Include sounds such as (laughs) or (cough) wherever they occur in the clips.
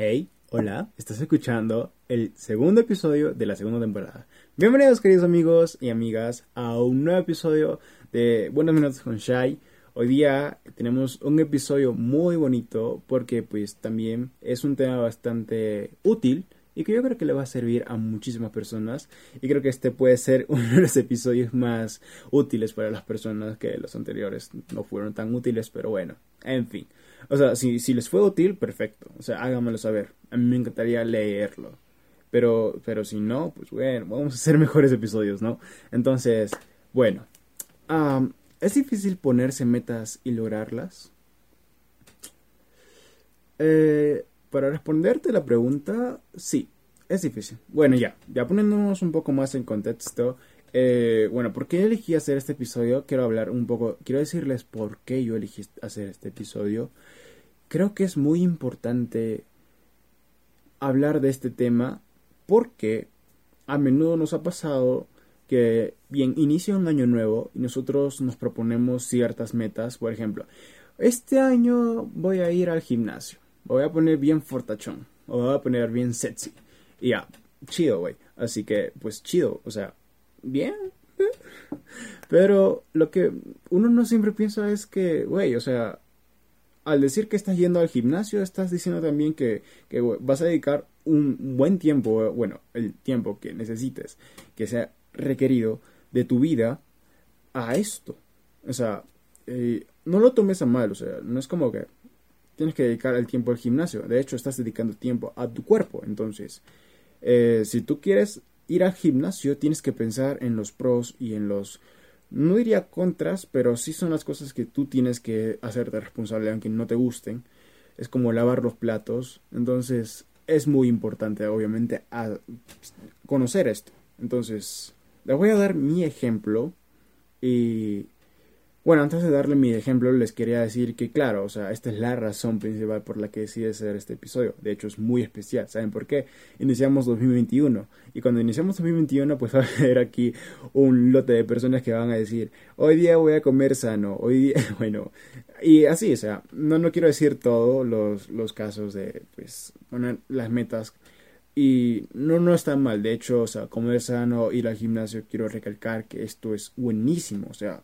Hey, hola, estás escuchando el segundo episodio de la segunda temporada. Bienvenidos queridos amigos y amigas a un nuevo episodio de Buenos Minutos con Shai. Hoy día tenemos un episodio muy bonito porque pues también es un tema bastante útil y que yo creo que le va a servir a muchísimas personas y creo que este puede ser (laughs) uno de los episodios más útiles para las personas que los anteriores no fueron tan útiles, pero bueno, en fin. O sea, si, si les fue útil, perfecto. O sea, háganmelo saber. A mí me encantaría leerlo. Pero, pero si no, pues bueno, vamos a hacer (laughs) mejores episodios, ¿no? Entonces, bueno. ¿Es difícil ponerse metas y lograrlas? Eh, para responderte la pregunta, sí, es difícil. Bueno, ya, ya poniéndonos un poco más en contexto, eh, bueno, ¿por qué elegí hacer este episodio? Quiero hablar un poco, quiero decirles por qué yo elegí hacer este episodio. Creo que es muy importante hablar de este tema porque a menudo nos ha pasado que, bien, inicia un año nuevo y nosotros nos proponemos ciertas metas. Por ejemplo, este año voy a ir al gimnasio. Voy a poner bien fortachón. O voy a poner bien sexy. Y ya, chido, güey. Así que, pues chido. O sea, bien. Pero lo que uno no siempre piensa es que, güey, o sea, al decir que estás yendo al gimnasio, estás diciendo también que, que vas a dedicar un buen tiempo, bueno, el tiempo que necesites, que sea requerido de tu vida a esto. O sea, eh, no lo tomes a mal, o sea, no es como que tienes que dedicar el tiempo al gimnasio, de hecho estás dedicando tiempo a tu cuerpo, entonces, eh, si tú quieres ir al gimnasio, tienes que pensar en los pros y en los, no diría contras, pero sí son las cosas que tú tienes que hacerte responsable, aunque no te gusten. Es como lavar los platos, entonces es muy importante, obviamente, conocer esto. Entonces, les voy a dar mi ejemplo y bueno, antes de darle mi ejemplo, les quería decir que, claro, o sea, esta es la razón principal por la que decidí hacer este episodio. De hecho, es muy especial. ¿Saben por qué? Iniciamos 2021. Y cuando iniciamos 2021, pues (laughs) va a haber aquí un lote de personas que van a decir, hoy día voy a comer sano, hoy día, (laughs) bueno, y así, o sea, no, no quiero decir todos los, los casos de, pues, las metas y no, no está mal, de hecho, o sea, comer sano, ir al gimnasio, quiero recalcar que esto es buenísimo, o sea,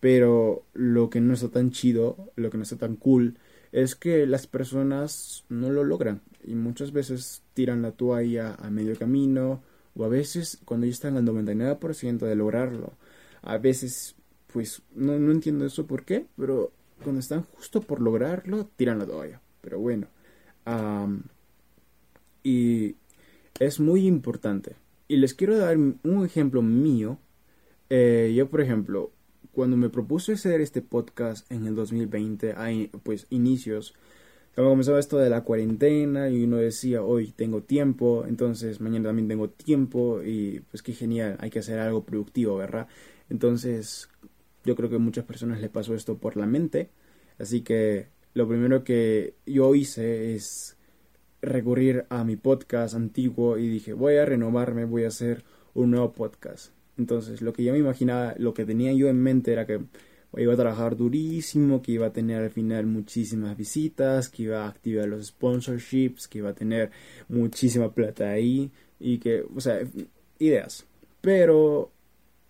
pero lo que no está tan chido, lo que no está tan cool, es que las personas no lo logran y muchas veces tiran la toalla a medio camino o a veces cuando ya están al 99% de lograrlo. A veces, pues no, no entiendo eso por qué, pero cuando están justo por lograrlo, tiran la toalla. Pero bueno, y es muy importante. Y les quiero dar un ejemplo mío. Eh, yo, por ejemplo, cuando me propuse hacer este podcast en el 2020, hay pues inicios, cuando comenzaba esto de la cuarentena y uno decía, hoy tengo tiempo, entonces mañana también tengo tiempo y pues qué genial, hay que hacer algo productivo, ¿verdad? Entonces yo creo que a muchas personas les pasó esto por la mente, así que lo primero que yo hice es recurrir a mi podcast antiguo y dije, voy a renovarme, voy a hacer un nuevo podcast. Entonces, lo que yo me imaginaba, lo que tenía yo en mente era que iba a trabajar durísimo, que iba a tener al final muchísimas visitas, que iba a activar los sponsorships, que iba a tener muchísima plata ahí y que, o sea, ideas. Pero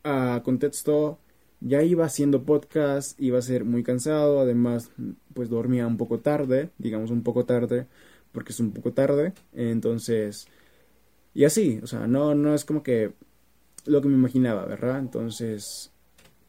a contexto ya iba haciendo podcast, iba a ser muy cansado, además pues dormía un poco tarde, digamos un poco tarde, porque es un poco tarde, entonces y así, o sea, no no es como que lo que me imaginaba, ¿verdad? Entonces,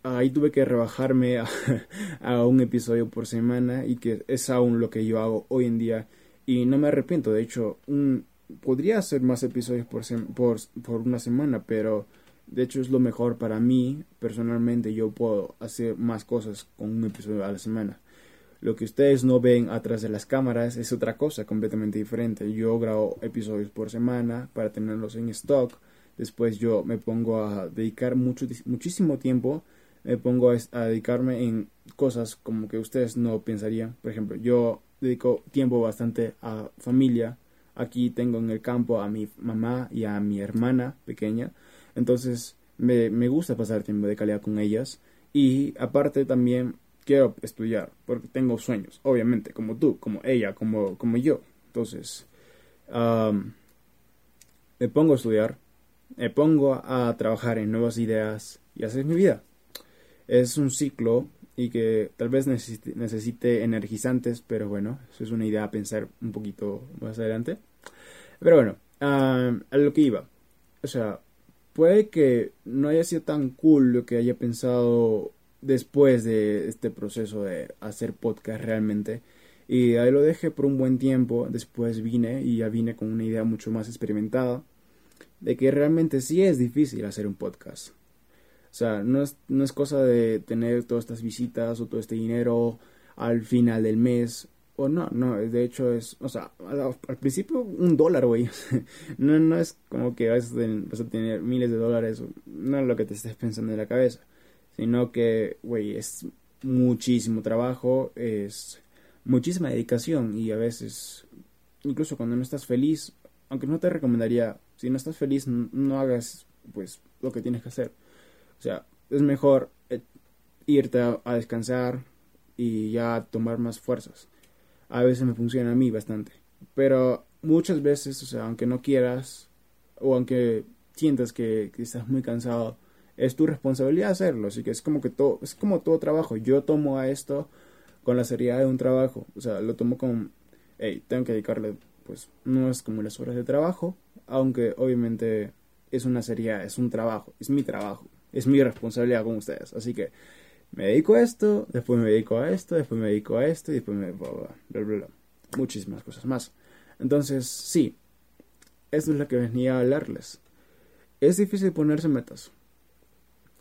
ahí tuve que rebajarme (laughs) a, un episodio por semana y que es aún lo que yo hago hoy en día y no me arrepiento, de hecho, un, podría hacer más episodios por, por, por una semana, pero de hecho es lo mejor para mí, personalmente yo puedo hacer más cosas con un episodio a la semana. Lo que ustedes no ven atrás de las cámaras es otra cosa completamente diferente. Yo grabo episodios por semana para tenerlos en stock Después yo me pongo a dedicar mucho, muchísimo tiempo, me pongo a, dedicarme en cosas como que ustedes no pensarían. Por ejemplo, yo dedico tiempo bastante a familia. Aquí tengo en el campo a mi mamá y a mi hermana pequeña. Entonces me, me gusta pasar tiempo de calidad con ellas. Y aparte también quiero estudiar porque tengo sueños, obviamente, como tú, como ella, como, como yo. Entonces, me pongo a estudiar, me pongo a trabajar en nuevas ideas y así es mi vida. Es un ciclo y que tal vez necesite, energizantes, pero bueno, eso es una idea a pensar un poquito más adelante. Pero bueno, a lo que iba. O sea, puede que no haya sido tan cool lo que haya pensado después de este proceso de hacer podcast realmente. Y ahí lo dejé por un buen tiempo. Después vine y ya vine con una idea mucho más experimentada de que realmente sí es difícil hacer un podcast. O sea, no es, no es cosa de tener todas estas visitas o todo este dinero al final del mes. O no, no, de hecho es, o sea, al, principio un dólar, güey. (laughs) no, no es como que vas a, tener miles de dólares, no es lo que te estés pensando en la cabeza. Sino que, güey, es muchísimo trabajo, es muchísima dedicación y a veces, incluso cuando no estás feliz, aunque no te recomendaría, si no estás feliz, no hagas pues lo que tienes que hacer. O sea, es mejor eh, irte a, descansar y ya tomar más fuerzas. A veces me funciona a mí bastante. Pero muchas veces, o sea, aunque no quieras o aunque sientas que, estás muy cansado, es tu responsabilidad hacerlo. Así que es como que todo, es como todo trabajo. Yo tomo a esto con la seriedad de un trabajo. O sea, lo tomo con, hey, tengo que dedicarle, pues, no es como las horas de trabajo, aunque obviamente es una seriedad, es un trabajo, es mi trabajo es mi responsabilidad con ustedes. Así que me dedico a esto, después me dedico a esto, después me dedico a esto y después me... Bla, bla, bla, Muchísimas cosas más. Entonces, sí, esto es lo que venía a hablarles. Es difícil ponerse metas.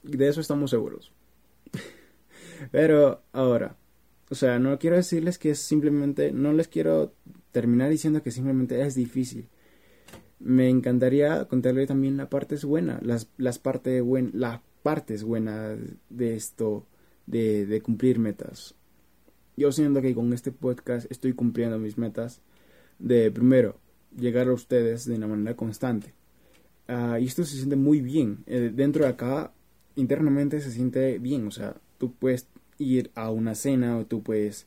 De eso estamos seguros. (laughs) Pero ahora, o sea, no quiero decirles que es simplemente, no les quiero terminar diciendo que simplemente es difícil me encantaría contarle también la parte buena, las, las, parte buen, las partes buenas de esto, de, de, cumplir metas. Yo siento que con este podcast estoy cumpliendo mis metas de, primero, llegar a ustedes de una manera constante. Uh, y esto se siente muy bien. Eh, dentro de acá, internamente se siente bien. O sea, tú puedes ir a una cena o tú puedes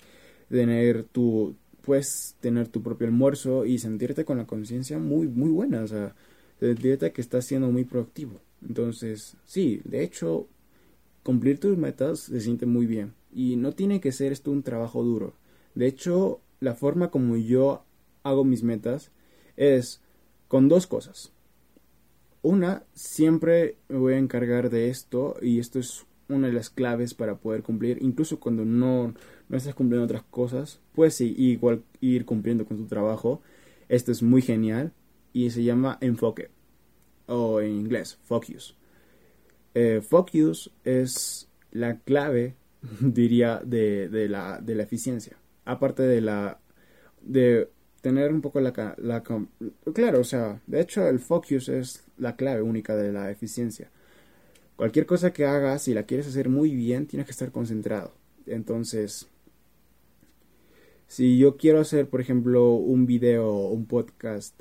tener tu, puedes tener tu propio almuerzo y sentirte con la conciencia muy, muy buena, o sea, sentirte que estás siendo muy proactivo. Entonces, sí, de hecho, cumplir tus metas se siente muy bien y no tiene que ser esto un trabajo duro. De hecho, la forma como yo hago mis metas es con dos cosas. Una, siempre me voy a encargar de esto y esto es una de las claves para poder cumplir, incluso cuando no, no estás cumpliendo otras cosas, puedes sí, igual ir cumpliendo con tu trabajo. Esto es muy genial y se llama enfoque o en inglés focus. Eh, focus es la clave, (laughs) diría, de, de, la, de la eficiencia. Aparte de la de tener un poco la, la claro, o sea, de hecho el focus es la clave única de la eficiencia Cualquier cosa que hagas, si la quieres hacer muy bien, tienes que estar concentrado. Entonces, si yo quiero hacer, por ejemplo, un video o un podcast,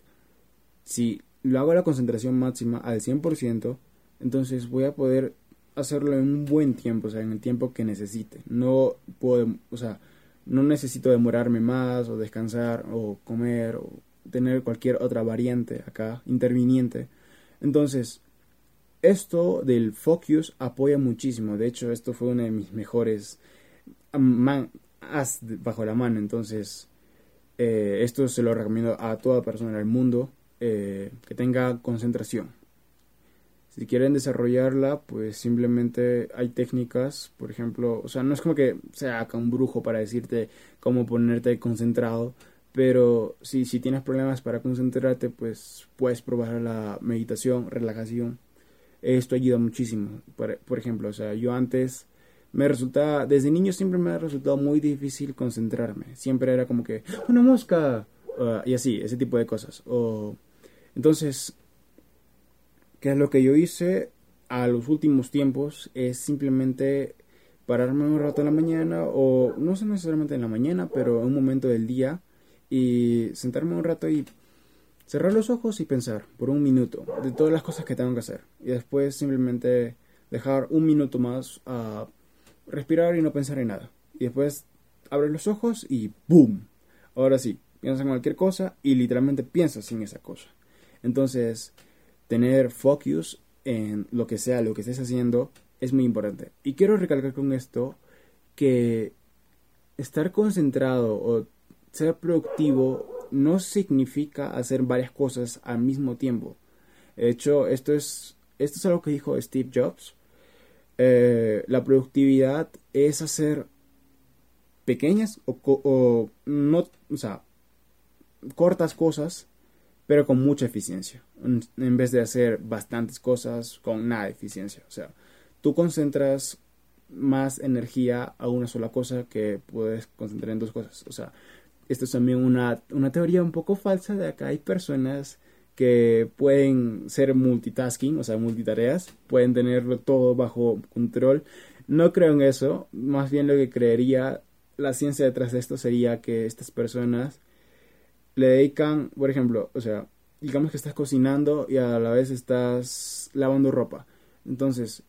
si lo hago a la concentración máxima al 100%, entonces voy a poder hacerlo en un buen tiempo, o sea, en el tiempo que necesite. No puedo, o sea, no necesito demorarme más o descansar o comer o tener cualquier otra variante acá, interviniente. Entonces, esto del focus apoya muchísimo. De hecho, esto fue una de mis mejores man bajo la mano. Entonces, eh, esto se lo recomiendo a toda persona del mundo eh, que tenga concentración. Si quieren desarrollarla, pues simplemente hay técnicas, por ejemplo, o sea, no es como que sea acá un brujo para decirte cómo ponerte concentrado, pero si tienes problemas para concentrarte, pues puedes probar la meditación, relajación esto ayuda muchísimo. Por, ejemplo, o sea, yo antes me resultaba, desde niño siempre me ha resultado muy difícil concentrarme. Siempre era como que, una mosca, y así, ese tipo de cosas. O, entonces, ¿qué es lo que yo hice a los últimos tiempos? Es simplemente pararme un rato en la mañana, o no sé necesariamente en la mañana, pero en un momento del día, y sentarme un rato y cerrar los ojos y pensar por un minuto de todas las cosas que tengo que hacer. Y después simplemente dejar un minuto más a respirar y no pensar en nada. Y después abres los ojos y ¡boom! Ahora sí, piensas en cualquier cosa y literalmente piensas en esa cosa. Entonces, tener focus en lo que sea, lo que estés haciendo, es muy importante. Y quiero recalcar con esto que estar concentrado o ser productivo no significa hacer varias cosas al mismo tiempo. De hecho, esto es, esto es algo que dijo Steve Jobs. Eh, la productividad es hacer pequeñas o, o, no, o sea, cortas cosas, pero con mucha eficiencia, en vez de hacer bastantes cosas con nada de eficiencia. O sea, tú concentras más energía a una sola cosa que puedes concentrar en dos cosas. O sea, esto es también una, una teoría un poco falsa de acá hay personas que pueden ser multitasking, o sea, multitareas, pueden tenerlo todo bajo control. No creo en eso, más bien lo que creería la ciencia detrás de esto sería que estas personas le dedican, por ejemplo, o sea, digamos que estás cocinando y a la vez estás lavando ropa. Entonces,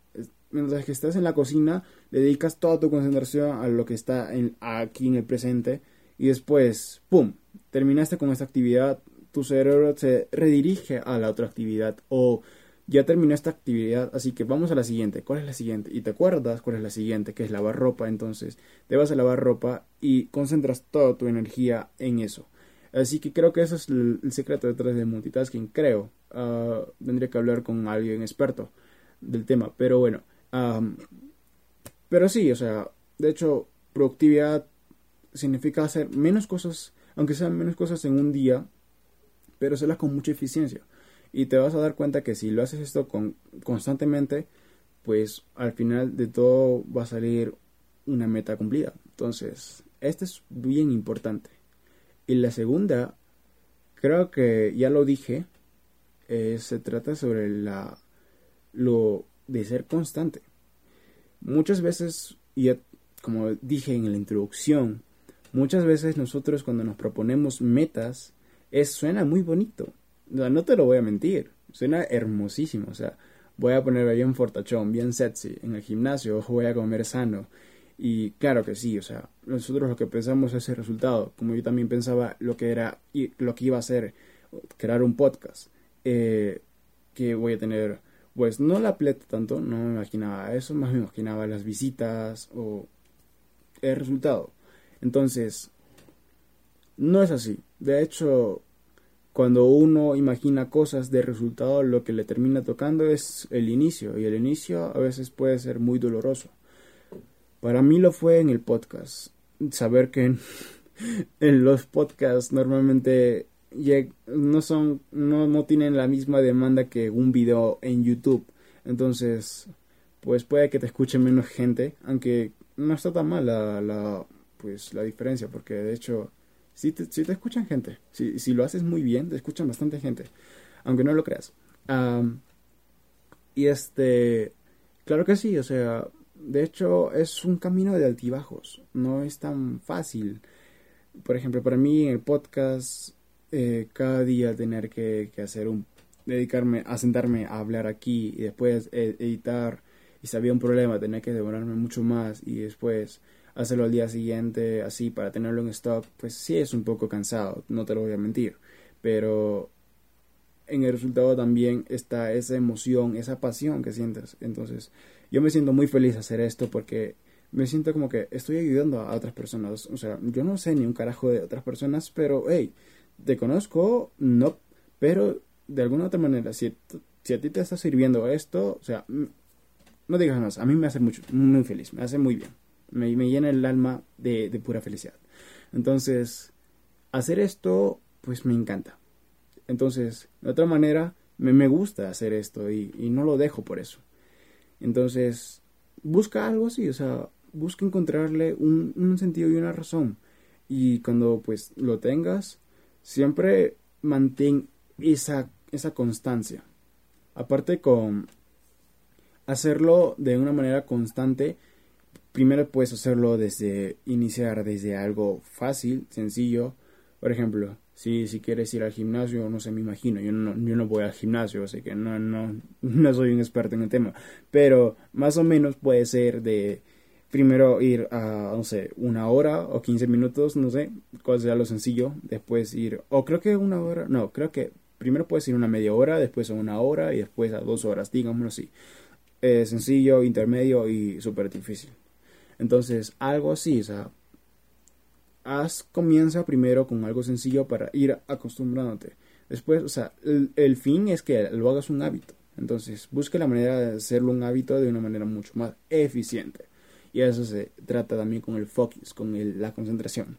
mientras que estás en la cocina, le dedicas toda tu concentración a lo que está en, aquí en el presente y después, ¡pum!, terminaste con esta actividad, tu cerebro se redirige a la otra actividad o ya terminó esta actividad, así que vamos a la siguiente. ¿Cuál es la siguiente? Y te acuerdas cuál es la siguiente, que es lavar ropa. Entonces, te vas a lavar ropa y concentras toda tu energía en eso. Así que creo que eso es el, secreto detrás del multitasking. Creo. Uh, tendría que hablar con alguien experto del tema. Pero bueno. pero sí, o sea, de hecho, productividad significa hacer menos cosas, aunque sean menos cosas en un día, pero hacerlas con mucha eficiencia. Y te vas a dar cuenta que si lo haces esto con, constantemente, pues al final de todo va a salir una meta cumplida. Entonces, esto es bien importante. Y la segunda, creo que ya lo dije, eh, se trata sobre la lo de ser constante. Muchas veces, y como dije en la introducción, muchas veces nosotros cuando nos proponemos metas, es, suena muy bonito. No, te lo voy a mentir, suena hermosísimo. O sea, voy a ponerme bien fortachón, bien sexy en el gimnasio, voy a comer sano. Y claro que sí, o sea, nosotros lo que pensamos es el resultado, como yo también pensaba lo que era y lo que iba a ser crear un podcast, eh, que voy a tener, pues no la pleta tanto, no me imaginaba eso, más me imaginaba las visitas o el resultado. Entonces, no es así. De hecho, cuando uno imagina cosas de resultado, lo que le termina tocando es el inicio, y el inicio a veces puede ser muy doloroso. Para mí lo fue en el podcast. Saber que en, (laughs) los podcasts normalmente no son, no, no tienen la misma demanda que un video en YouTube. Entonces, pues puede que te escuche menos gente, aunque no está tan mal la, la, pues, la diferencia, porque de hecho si te, te escuchan gente. Si, si, lo haces muy bien, te escuchan bastante gente. Aunque no lo creas. y este, claro que sí, o sea, de hecho es un camino de altibajos. No es tan fácil. Por ejemplo, para mí en el podcast, eh, cada día tener que, que hacer un, dedicarme a sentarme a hablar aquí y después e, editar y si había un problema tenía que demorarme mucho más y después hacerlo al día siguiente así para tenerlo en stock, pues sí es un poco cansado, no te lo voy a mentir, pero en el resultado también está esa emoción, esa pasión que sientes. Entonces, yo me siento muy feliz hacer esto porque me siento como que estoy ayudando a otras personas. O sea, yo no sé ni un carajo de otras personas, pero hey, te conozco, no, pero de alguna otra manera, si, si a ti te está sirviendo esto, o sea, no digas más, a mí me hace mucho, muy feliz, me hace muy bien me, llena el alma de, pura felicidad. Entonces, hacer esto, pues me encanta. Entonces, de otra manera, me, gusta hacer esto y, no lo dejo por eso. Entonces, busca algo así, o sea, busca encontrarle un, sentido y una razón. Y cuando pues lo tengas, siempre mantén esa, esa constancia. Aparte con hacerlo de una manera constante, primero puedes hacerlo desde iniciar desde algo fácil, sencillo. Por ejemplo, si, si quieres ir al gimnasio, no sé, me imagino, yo no, yo no voy al gimnasio, así que no, no, (laughs) no soy un experto en el tema, pero más o menos puede ser de primero ir a, no sé, una hora o 15 minutos, no sé, cuál sea lo sencillo, después ir, o creo que una hora, no, creo que primero puedes ir una media hora, después a una hora y después a dos horas, digámoslo así. Sencillo, intermedio y súper difícil. Entonces, algo así, o sea, haz, comienza primero con algo sencillo para ir acostumbrándote. Después, o sea, el, fin es que lo hagas un hábito. Entonces, busque la manera de hacerlo un hábito de una manera mucho más eficiente. Y eso se trata también con el focus, con la concentración.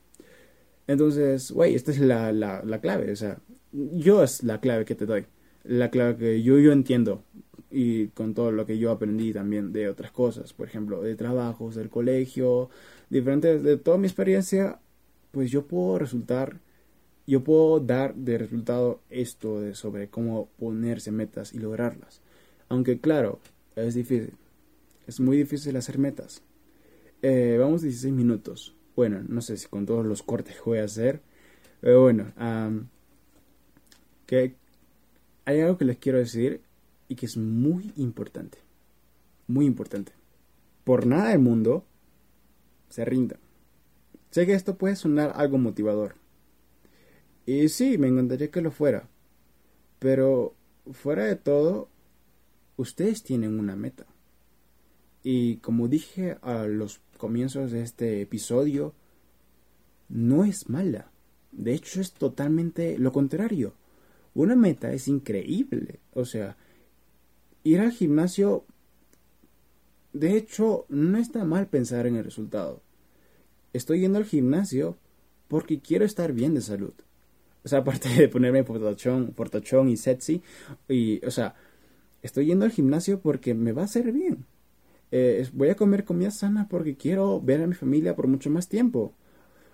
Entonces, güey, esta es la, la, la, clave. O sea, yo es la clave que te doy. La clave que yo, yo entiendo. Y con todo lo que yo aprendí también de otras cosas. Por ejemplo, de trabajos, del colegio, diferentes, de toda mi experiencia pues yo puedo resultar, yo puedo dar de resultado esto de sobre cómo ponerse metas y lograrlas. Aunque claro, es difícil. Es muy difícil hacer metas. Eh, vamos 16 minutos. Bueno, no sé si con todos los cortes que voy a hacer. Pero bueno, que hay algo que les quiero decir y que es muy importante. Muy importante. Por nada del mundo se rindan. Sé que esto puede sonar algo motivador. Y sí, me encantaría que lo fuera. Pero fuera de todo, ustedes tienen una meta. Y como dije a los comienzos de este episodio, no es mala. De hecho, es totalmente lo contrario. Una meta es increíble. O sea, ir al gimnasio, de hecho, no está mal pensar en el resultado estoy yendo al gimnasio porque quiero estar bien de salud. O sea, (laughs) aparte de ponerme portachón, portachón y sexy, y, o sea, estoy yendo al gimnasio porque me va a hacer bien. Eh, voy a comer comida sana porque quiero ver a mi familia por mucho más tiempo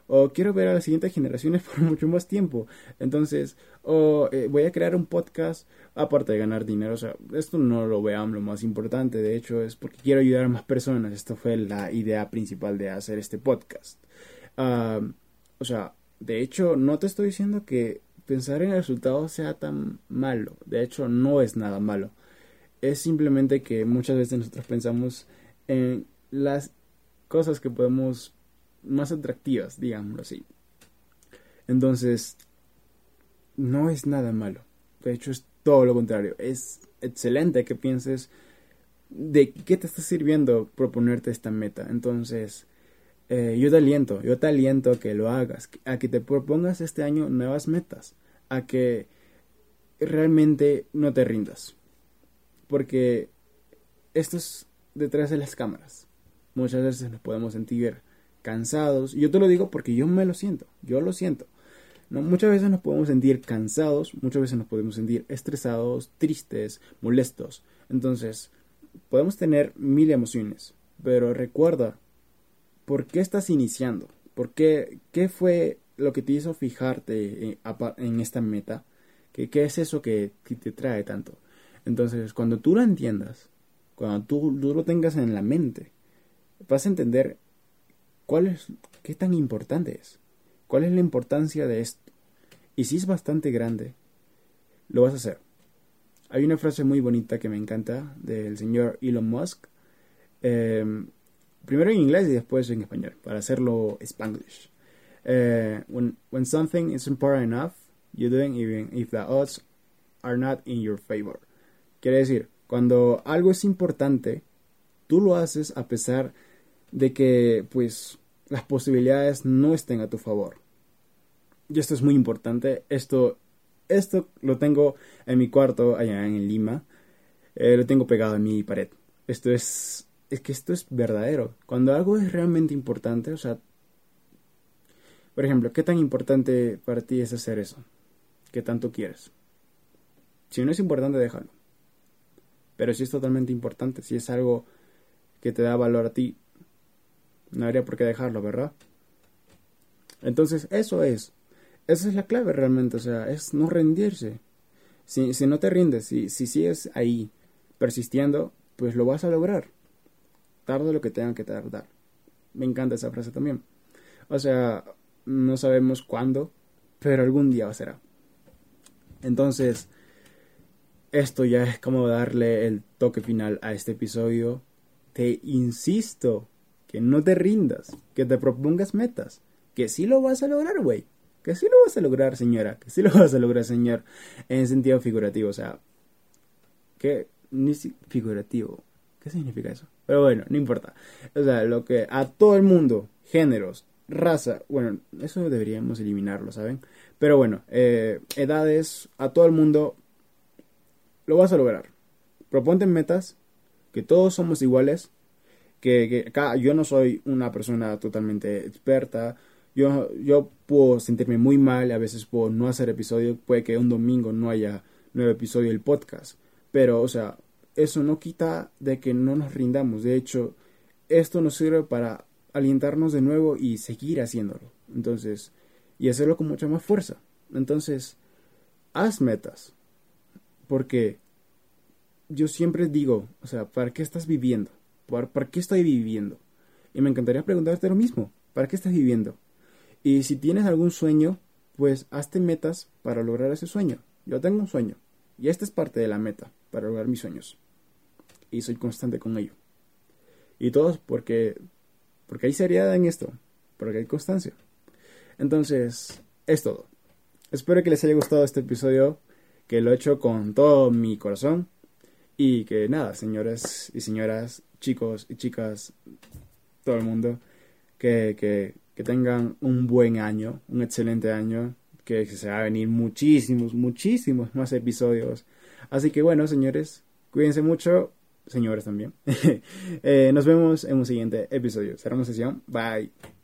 o quiero ver a las siguientes generaciones (laughs) por mucho más tiempo. Entonces, o eh, voy a crear un podcast aparte de ganar dinero. O sea, esto no lo veamos lo más importante. De hecho, es porque quiero ayudar a más personas. Esto fue la idea principal de hacer este podcast. o sea, de hecho, no te estoy diciendo que pensar en el resultado sea tan malo. De hecho, no es nada malo. Es simplemente que muchas veces nosotros pensamos en las cosas que podemos más atractivas, digámoslo así. Entonces, no es nada malo. De hecho, es todo lo contrario. Es excelente que pienses de qué te está sirviendo proponerte esta meta. Entonces, eh, yo te aliento, yo te aliento a que lo hagas, a que te propongas este año nuevas metas, a que realmente no te rindas. Porque esto es detrás de las cámaras. Muchas veces nos podemos sentir cansados. Y yo te lo digo porque yo me lo siento, yo lo siento. ¿no? Muchas veces nos podemos sentir cansados, muchas veces nos podemos sentir estresados, tristes, molestos. Entonces, podemos tener mil emociones, pero recuerda, ¿por qué estás iniciando? ¿Por qué, qué fue lo que te hizo fijarte en, esta meta? ¿Qué, ¿Qué, es eso que, te trae tanto? Entonces, cuando tú lo entiendas, cuando tú, tú lo tengas en la mente, vas a entender ¿Cuál es, qué tan importante es? ¿Cuál es la importancia de esto? Y si es bastante grande, lo vas a hacer. Hay una frase muy bonita que me encanta del señor Elon Musk. Em, primero en inglés y después en español, para hacerlo spanglish. Eh, when, when something is important enough, you do it even if the odds are not in your favor. Quiere decir, cuando algo es importante, tú lo haces a pesar de que pues las posibilidades no estén a tu favor. Y esto es muy importante. Esto, esto lo tengo en mi cuarto allá en Lima. Eh, lo tengo pegado en mi pared. Esto es, es que esto es verdadero. Cuando algo es realmente importante, o sea, por ejemplo, ¿qué tan importante para ti es hacer eso? ¿Qué tanto quieres? Si no es importante, déjalo. Pero si es totalmente importante, si es algo que te da valor a ti, no habría por qué dejarlo, ¿verdad? Entonces, eso es. Esa es la clave realmente, o sea, es no rendirse. Si, si no te rindes, si, si sigues ahí persistiendo, pues lo vas a lograr. Tarde lo que tenga que tardar. Me encanta esa frase también. O sea, no sabemos cuándo, pero algún día será. Entonces, esto ya es como darle el toque final a este episodio. Te insisto que no te rindas, que te propongas metas, que sí lo vas a lograr, güey. Que sí lo vas a lograr, señora, que sí lo (laughs) vas a lograr, señor, en sentido figurativo, o sea, que ni figurativo, ¿qué significa eso? Pero bueno, no importa. O sea, lo que a todo el mundo, géneros, raza, bueno, eso deberíamos eliminarlo, ¿saben? Pero bueno, eh, edades, a todo el mundo, lo vas a lograr. Proponte metas, que todos somos iguales, que, acá yo no soy una persona totalmente experta, yo, yo puedo sentirme muy mal, a veces puedo no hacer episodio, puede que un domingo no haya nuevo episodio del podcast, pero o sea, eso no quita de que no nos rindamos, de hecho, esto nos sirve para alientarnos de nuevo y seguir haciéndolo, entonces, y hacerlo con mucha más fuerza, entonces, haz metas, porque yo siempre digo, o sea, ¿para qué estás viviendo? ¿Para, ¿Para qué estoy viviendo? Y me encantaría preguntarte lo mismo, ¿para qué estás viviendo? Y si tienes algún sueño, pues hazte metas para lograr ese sueño. Yo tengo un sueño y esta es parte de la meta para lograr mis sueños. Y soy constante con ello. Y todos porque porque hay seriedad en esto, porque hay constancia. Entonces, es todo. Espero que les haya gustado este episodio, que lo he hecho con todo mi corazón. Y que nada, señores y señoras, chicos y chicas, todo el mundo, que, que que tengan un buen año, un excelente año, que se va a venir muchísimos, muchísimos más episodios. Así que bueno, señores, cuídense mucho, señores también. (laughs) Eh, nos vemos en un siguiente episodio. Será una sesión. Bye.